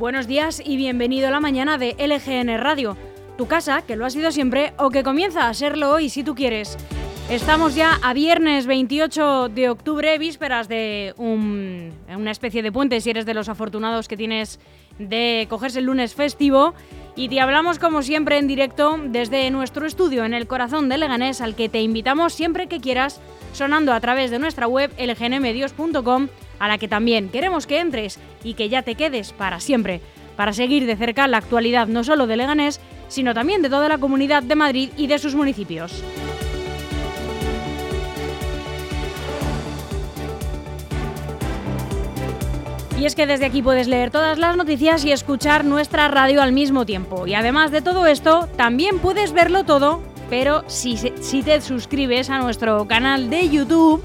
Buenos días y bienvenido a la mañana de LGN Radio, tu casa, que lo ha sido siempre o que comienza a serlo hoy si tú quieres. Estamos ya a viernes 28 de octubre, vísperas de una especie de puente, si eres de los afortunados que tienes de cogerse el lunes festivo. Y te hablamos como siempre en directo desde nuestro estudio en el corazón de Leganés, al que te invitamos siempre que quieras, sonando a través de nuestra web lgnmedios.com, a la que también queremos que entres y que ya te quedes para siempre, para seguir de cerca la actualidad no solo de Leganés, sino también de toda la comunidad de Madrid y de sus municipios. Y es que desde aquí puedes leer todas las noticias y escuchar nuestra radio al mismo tiempo. Y además de todo esto, también puedes verlo todo, pero si, si te suscribes a nuestro canal de YouTube,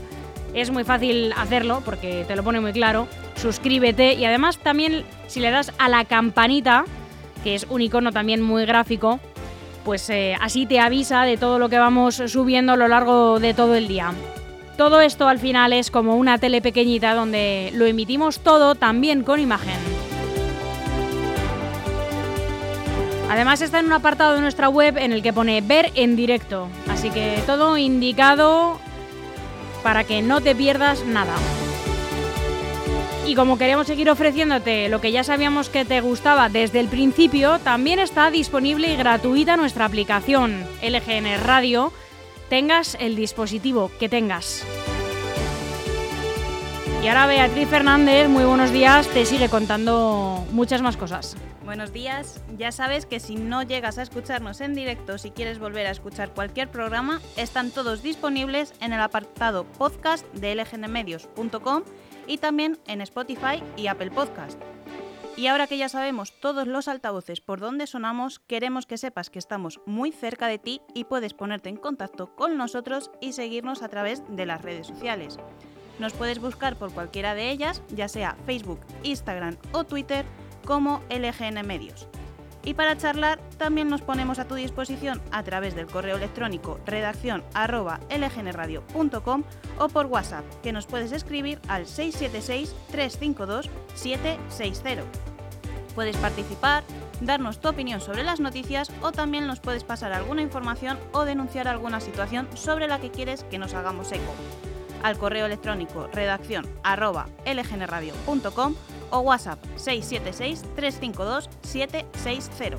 es muy fácil hacerlo porque te lo pone muy claro. Suscríbete y además también si le das a la campanita, que es un icono también muy gráfico, pues eh, así te avisa de todo lo que vamos subiendo a lo largo de todo el día. Todo esto al final es como una tele pequeñita donde lo emitimos todo también con imagen. Además está en un apartado de nuestra web en el que pone ver en directo, así que todo indicado para que no te pierdas nada. Y como queremos seguir ofreciéndote lo que ya sabíamos que te gustaba desde el principio, también está disponible y gratuita nuestra aplicación LGN Radio tengas el dispositivo que tengas. Y ahora Beatriz Fernández, muy buenos días, te sigue contando muchas más cosas. Buenos días, ya sabes que si no llegas a escucharnos en directo, si quieres volver a escuchar cualquier programa, están todos disponibles en el apartado podcast de lgnmedios.com y también en Spotify y Apple Podcast. Y ahora que ya sabemos todos los altavoces por donde sonamos, queremos que sepas que estamos muy cerca de ti y puedes ponerte en contacto con nosotros y seguirnos a través de las redes sociales. Nos puedes buscar por cualquiera de ellas, ya sea Facebook, Instagram o Twitter, como LGN Medios. Y para charlar también nos ponemos a tu disposición a través del correo electrónico redacción lgnradio.com o por WhatsApp, que nos puedes escribir al 676-352-760. Puedes participar, darnos tu opinión sobre las noticias o también nos puedes pasar alguna información o denunciar alguna situación sobre la que quieres que nos hagamos eco. Al correo electrónico redacción lgnradio.com o WhatsApp 676-352-760.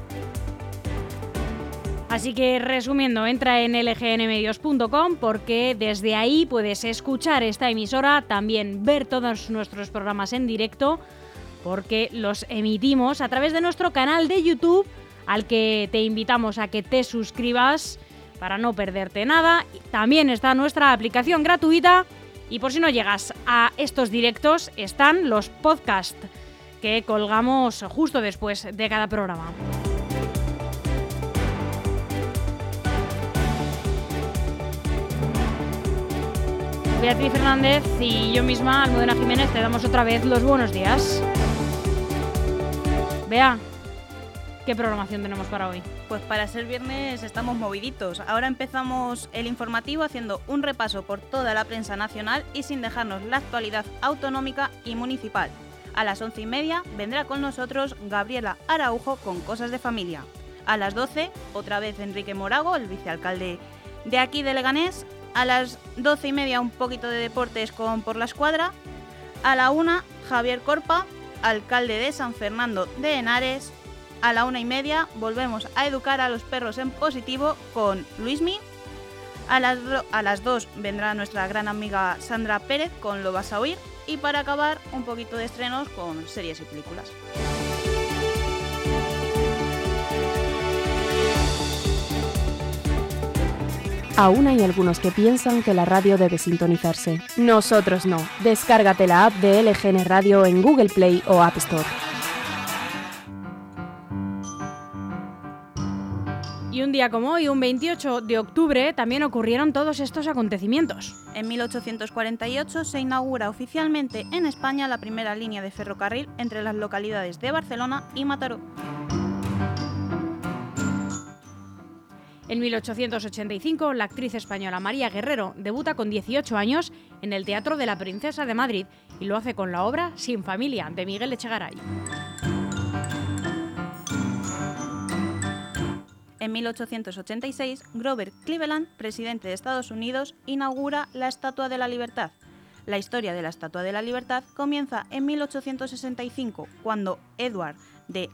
Así que resumiendo, entra en lgnmedios.com porque desde ahí puedes escuchar esta emisora, también ver todos nuestros programas en directo, porque los emitimos a través de nuestro canal de YouTube, al que te invitamos a que te suscribas para no perderte nada. También está nuestra aplicación gratuita y por si no llegas a estos directos, están los podcasts que colgamos justo después de cada programa. Beatriz Fernández y yo misma, Almudena Jiménez, te damos otra vez los buenos días. Vea, ¿qué programación tenemos para hoy? Pues para ser viernes estamos moviditos. Ahora empezamos el informativo haciendo un repaso por toda la prensa nacional y sin dejarnos la actualidad autonómica y municipal. A las once y media vendrá con nosotros Gabriela Araujo con Cosas de Familia. A las 12, otra vez Enrique Morago, el vicealcalde de aquí de Leganés. A las doce y media un poquito de deportes con Por la Escuadra. A la una, Javier Corpa, alcalde de San Fernando de Henares a la una y media volvemos a educar a los perros en positivo con Luismi. A las, a las dos vendrá nuestra gran amiga Sandra Pérez con Lo vas a oír. Y para acabar, un poquito de estrenos con series y películas. Aún hay algunos que piensan que la radio debe sintonizarse. Nosotros no. Descárgate la app de LGN Radio en Google Play o App Store. Día como hoy, un 28 de octubre, también ocurrieron todos estos acontecimientos. En 1848 se inaugura oficialmente en España la primera línea de ferrocarril entre las localidades de Barcelona y Mataró. En 1885, la actriz española María Guerrero debuta con 18 años en el Teatro de la Princesa de Madrid y lo hace con la obra Sin Familia de Miguel Echegaray. En 1886, Grover Cleveland, presidente de Estados Unidos, inaugura la Estatua de la Libertad. La historia de la Estatua de la Libertad comienza en 1865, cuando Edward de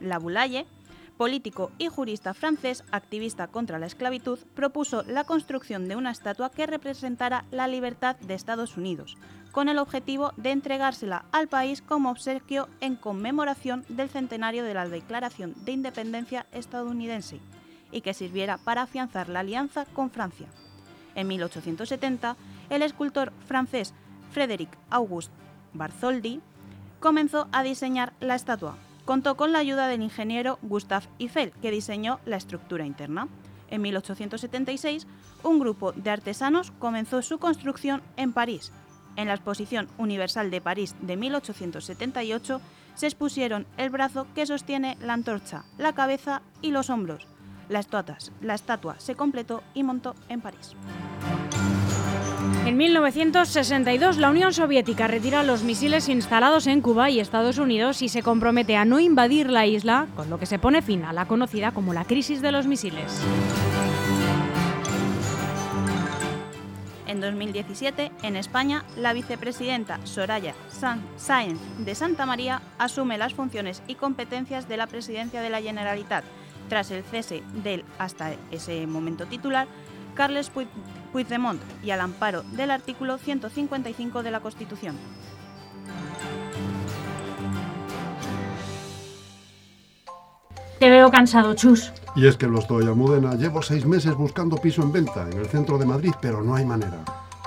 Laboulaye, político y jurista francés activista contra la esclavitud, propuso la construcción de una estatua que representara la libertad de Estados Unidos, con el objetivo de entregársela al país como obsequio en conmemoración del centenario de la Declaración de Independencia estadounidense y que sirviera para afianzar la alianza con Francia. En 1870, el escultor francés Frédéric Auguste Bartholdi comenzó a diseñar la estatua. Contó con la ayuda del ingeniero Gustave Eiffel, que diseñó la estructura interna. En 1876, un grupo de artesanos comenzó su construcción en París, en la Exposición Universal de París de 1878 se expusieron el brazo que sostiene la antorcha, la cabeza y los hombros. La estatua, la estatua se completó y montó en París. En 1962, la Unión Soviética retira los misiles instalados en Cuba y Estados Unidos y se compromete a no invadir la isla, con lo que se pone fin a la conocida como la crisis de los misiles. En 2017, en España, la vicepresidenta Soraya Sáenz de Santa María asume las funciones y competencias de la presidencia de la Generalitat, tras el cese del, hasta ese momento titular, Carles Puigdemont y al amparo del artículo 155 de la Constitución. Te veo cansado, Chus. Y es que lo estoy, Almudena. Llevo seis meses buscando piso en venta en el centro de Madrid, pero no hay manera.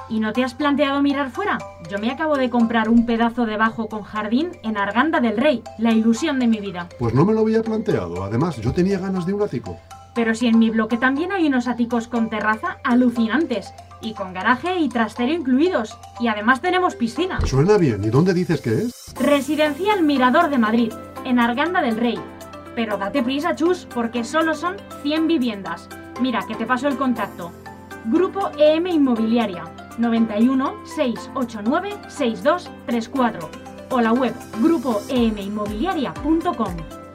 ¿Y no te has planteado mirar fuera? Yo me acabo de comprar un pedazo de bajo con jardín en Arganda del Rey, la ilusión de mi vida. Pues no me lo había planteado. Además, yo tenía ganas de un ático. Pero si en mi bloque también hay unos áticos con terraza alucinantes. Y con garaje y trastero incluidos. Y además tenemos piscina. Suena bien. ¿Y dónde dices que es? Residencial Mirador de Madrid, en Arganda del Rey, pero date prisa, Chus, porque solo son 100 viviendas. Mira, que te paso el contacto. Grupo EM Inmobiliaria 91 689 6234 o la web grupoeminmobiliaria.com.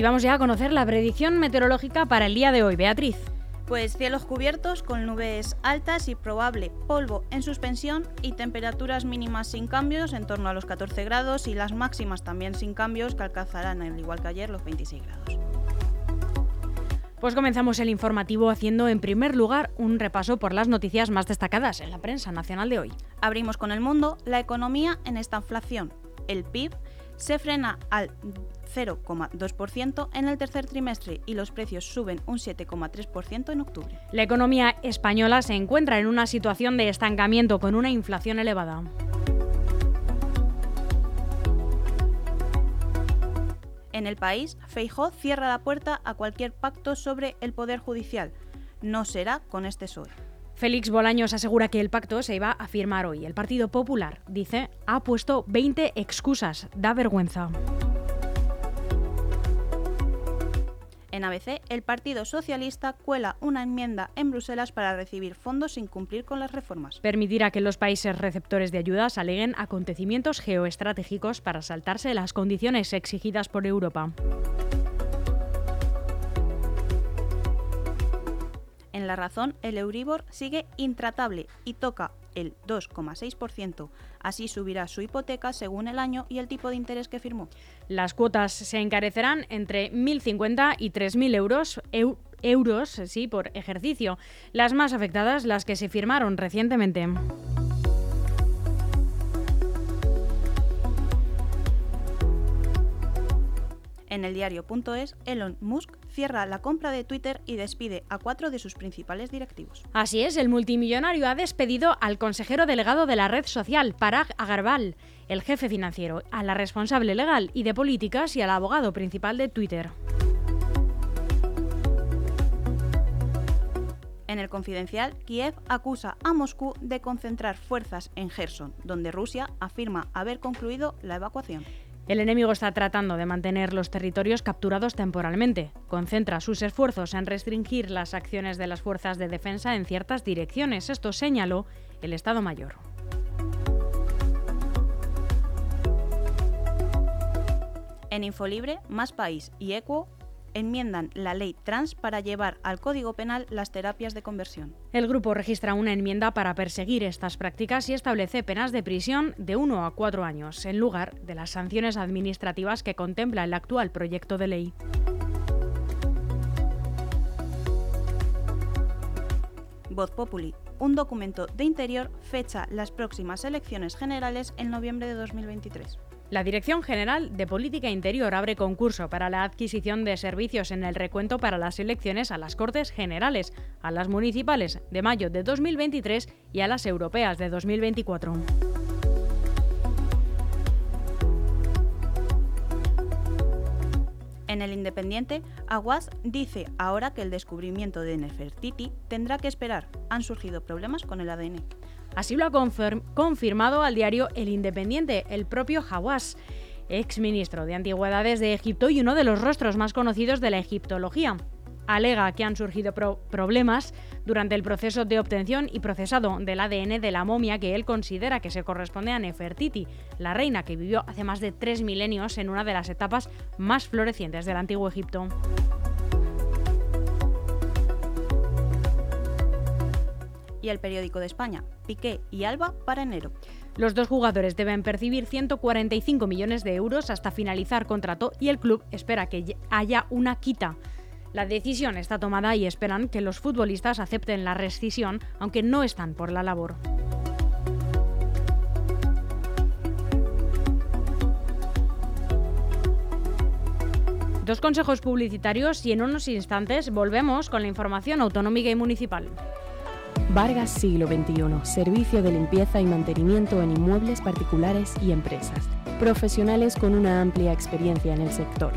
Y vamos ya a conocer la predicción meteorológica para el día de hoy, Beatriz. Pues cielos cubiertos con nubes altas y probable polvo en suspensión y temperaturas mínimas sin cambios en torno a los 14 grados y las máximas también sin cambios que alcanzarán, al igual que ayer, los 26 grados. Pues comenzamos el informativo haciendo en primer lugar un repaso por las noticias más destacadas en la prensa nacional de hoy. Abrimos con el mundo la economía en esta inflación. El PIB se frena al 0,2% en el tercer trimestre y los precios suben un 7,3% en octubre. La economía española se encuentra en una situación de estancamiento con una inflación elevada. En el país, Feijó cierra la puerta a cualquier pacto sobre el poder judicial. No será con este PSOE. Félix Bolaños asegura que el pacto se iba a firmar hoy. El Partido Popular, dice, ha puesto 20 excusas. Da vergüenza. En ABC, el Partido Socialista cuela una enmienda en Bruselas para recibir fondos sin cumplir con las reformas. Permitirá que los países receptores de ayudas aleguen acontecimientos geoestratégicos para saltarse las condiciones exigidas por Europa. En la razón, el Euribor sigue intratable y toca el 2,6%. Así subirá su hipoteca según el año y el tipo de interés que firmó. Las cuotas se encarecerán entre 1.050 y 3.000 euros. euros sí, por ejercicio, las más afectadas las que se firmaron recientemente. En el diario.es, Elon Musk cierra la compra de Twitter y despide a cuatro de sus principales directivos. Así es, el multimillonario ha despedido al consejero delegado de la red social, Parag Agarwal, el jefe financiero, a la responsable legal y de políticas y al abogado principal de Twitter. En el confidencial, Kiev acusa a Moscú de concentrar fuerzas en Gerson, donde Rusia afirma haber concluido la evacuación. El enemigo está tratando de mantener los territorios capturados temporalmente. Concentra sus esfuerzos en restringir las acciones de las fuerzas de defensa en ciertas direcciones. Esto señaló el Estado Mayor. En Infolibre, Más País y Equo enmiendan la ley trans para llevar al Código Penal las terapias de conversión. El grupo registra una enmienda para perseguir estas prácticas y establece penas de prisión de 1 a 4 años, en lugar de las sanciones administrativas que contempla el actual proyecto de ley. Voz Populi, un documento de interior, fecha las próximas elecciones generales en noviembre de 2023. La Dirección General de Política Interior abre concurso para la adquisición de servicios en el recuento para las elecciones a las Cortes Generales, a las municipales de mayo de 2023 y a las europeas de 2024. En el Independiente, Aguas dice ahora que el descubrimiento de Nefertiti tendrá que esperar. Han surgido problemas con el ADN. Así lo ha confirmado al diario El Independiente el propio Hawass, ex ministro de Antigüedades de Egipto y uno de los rostros más conocidos de la egiptología. Alega que han surgido problemas durante el proceso de obtención y procesado del ADN de la momia que él considera que se corresponde a Nefertiti, la reina que vivió hace más de tres milenios en una de las etapas más florecientes del antiguo Egipto. y el periódico de España, Y Alba para enero. Los dos jugadores deben percibir 145 millones de euros hasta finalizar contrato y el club espera que haya una quita. La decisión está tomada y esperan que los futbolistas acepten la rescisión, aunque no están por la labor. Dos consejos publicitarios y en unos instantes volvemos con la información autonómica y municipal. Vargas Siglo XXI, servicio de limpieza y mantenimiento en inmuebles particulares y empresas. Profesionales con una amplia experiencia en el sector.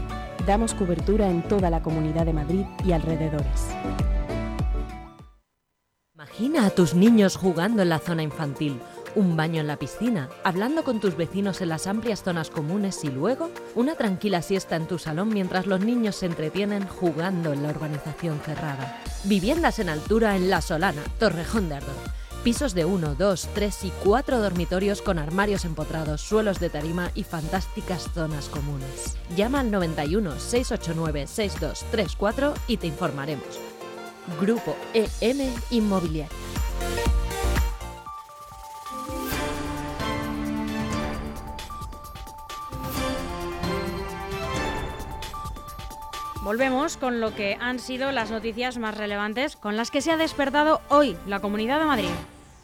Damos cobertura en toda la Comunidad de Madrid y alrededores. Imagina a tus niños jugando en la zona infantil un baño en la piscina, hablando con tus vecinos en las amplias zonas comunes y luego una tranquila siesta en tu salón mientras los niños se entretienen jugando en la urbanización cerrada. Viviendas en altura en La Solana, Torrejón de Ardón. Pisos de 1, 2, 3 y 4 dormitorios con armarios empotrados, suelos de tarima y fantásticas zonas comunes. Llama al 91 689 6234 y te informaremos. Grupo EM Inmobiliario. Volvemos con lo que han sido las noticias más relevantes con las que se ha despertado hoy la Comunidad de Madrid.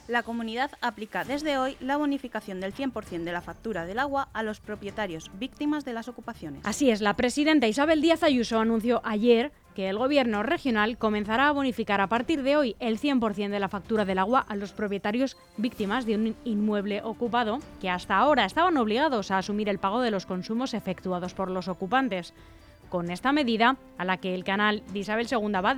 La comunidad aplica desde hoy la bonificación del 100% de la factura del agua a los propietarios víctimas de las ocupaciones. Así es, la presidenta Isabel Díaz Ayuso anunció ayer que el gobierno regional comenzará a bonificar a partir de hoy el 100% de la factura del agua a los propietarios víctimas de un inmueble ocupado que hasta ahora estaban obligados a asumir el pago de los consumos efectuados por los ocupantes. Con esta medida, a la que el canal de Isabel II va a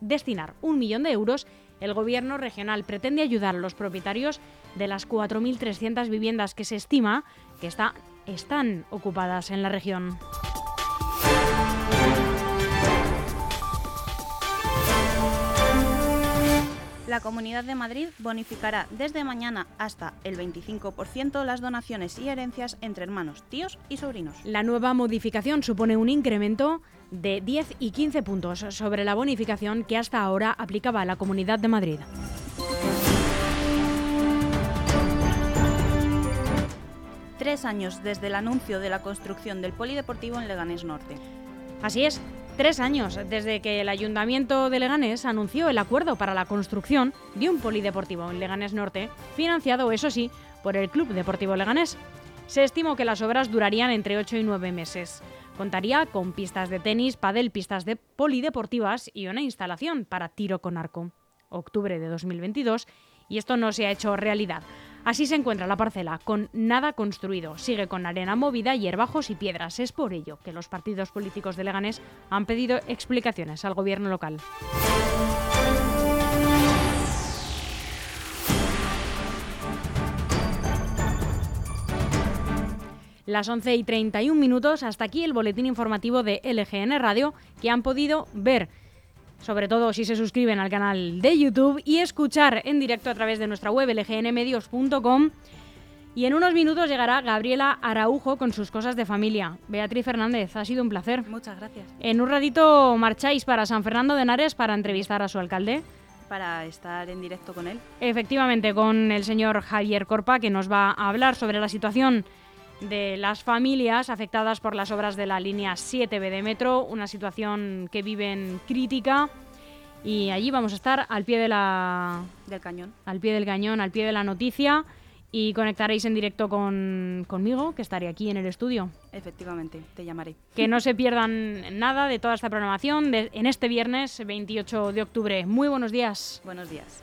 destinar un millón de euros, el gobierno regional pretende ayudar a los propietarios de las 4.300 viviendas que se estima que están ocupadas en la región. La Comunidad de Madrid bonificará desde mañana hasta el 25% las donaciones y herencias entre hermanos, tíos y sobrinos. La nueva modificación supone un incremento de 10 y 15 puntos sobre la bonificación que hasta ahora aplicaba la Comunidad de Madrid. Tres años desde el anuncio de la construcción del Polideportivo en Leganés Norte. Así es, Tres años desde que el Ayuntamiento de Leganés anunció el acuerdo para la construcción de un polideportivo en Leganés Norte, financiado, eso sí, por el Club Deportivo Leganés. Se estimó que las obras durarían entre 8 y 9 meses. Contaría con pistas de tenis, padel, pistas de polideportivas y una instalación para tiro con arco. Octubre de 2022 y esto no se ha hecho realidad. Así se encuentra la parcela, con nada construido. Sigue con arena movida, hierbajos y piedras. Es por ello que los partidos políticos de Leganés han pedido explicaciones al gobierno local. Las 11 y 31 minutos, hasta aquí el boletín informativo de LGN Radio que han podido ver sobre todo si se suscriben al canal de YouTube y escuchar en directo a través de nuestra web lgnmedios.com Y en unos minutos llegará Gabriela Araujo con sus cosas de familia. Beatriz Fernández, ha sido un placer. Muchas gracias. En un ratito marcháis para San Fernando de Henares para entrevistar a su alcalde. Para estar en directo con él. Efectivamente, con el señor Javier Corpa, que nos va a hablar sobre la situación de las familias afectadas por las obras de la línea 7B de metro, una situación que viven crítica. Y allí vamos a estar al pie de la, Del cañón. al pie del cañón, al pie de la noticia y conectaréis en directo con, conmigo, que estaré aquí en el estudio. Efectivamente, te llamaré. Que no se pierdan nada de toda esta programación de- en este viernes 28 de octubre. Muy buenos días. Buenos días.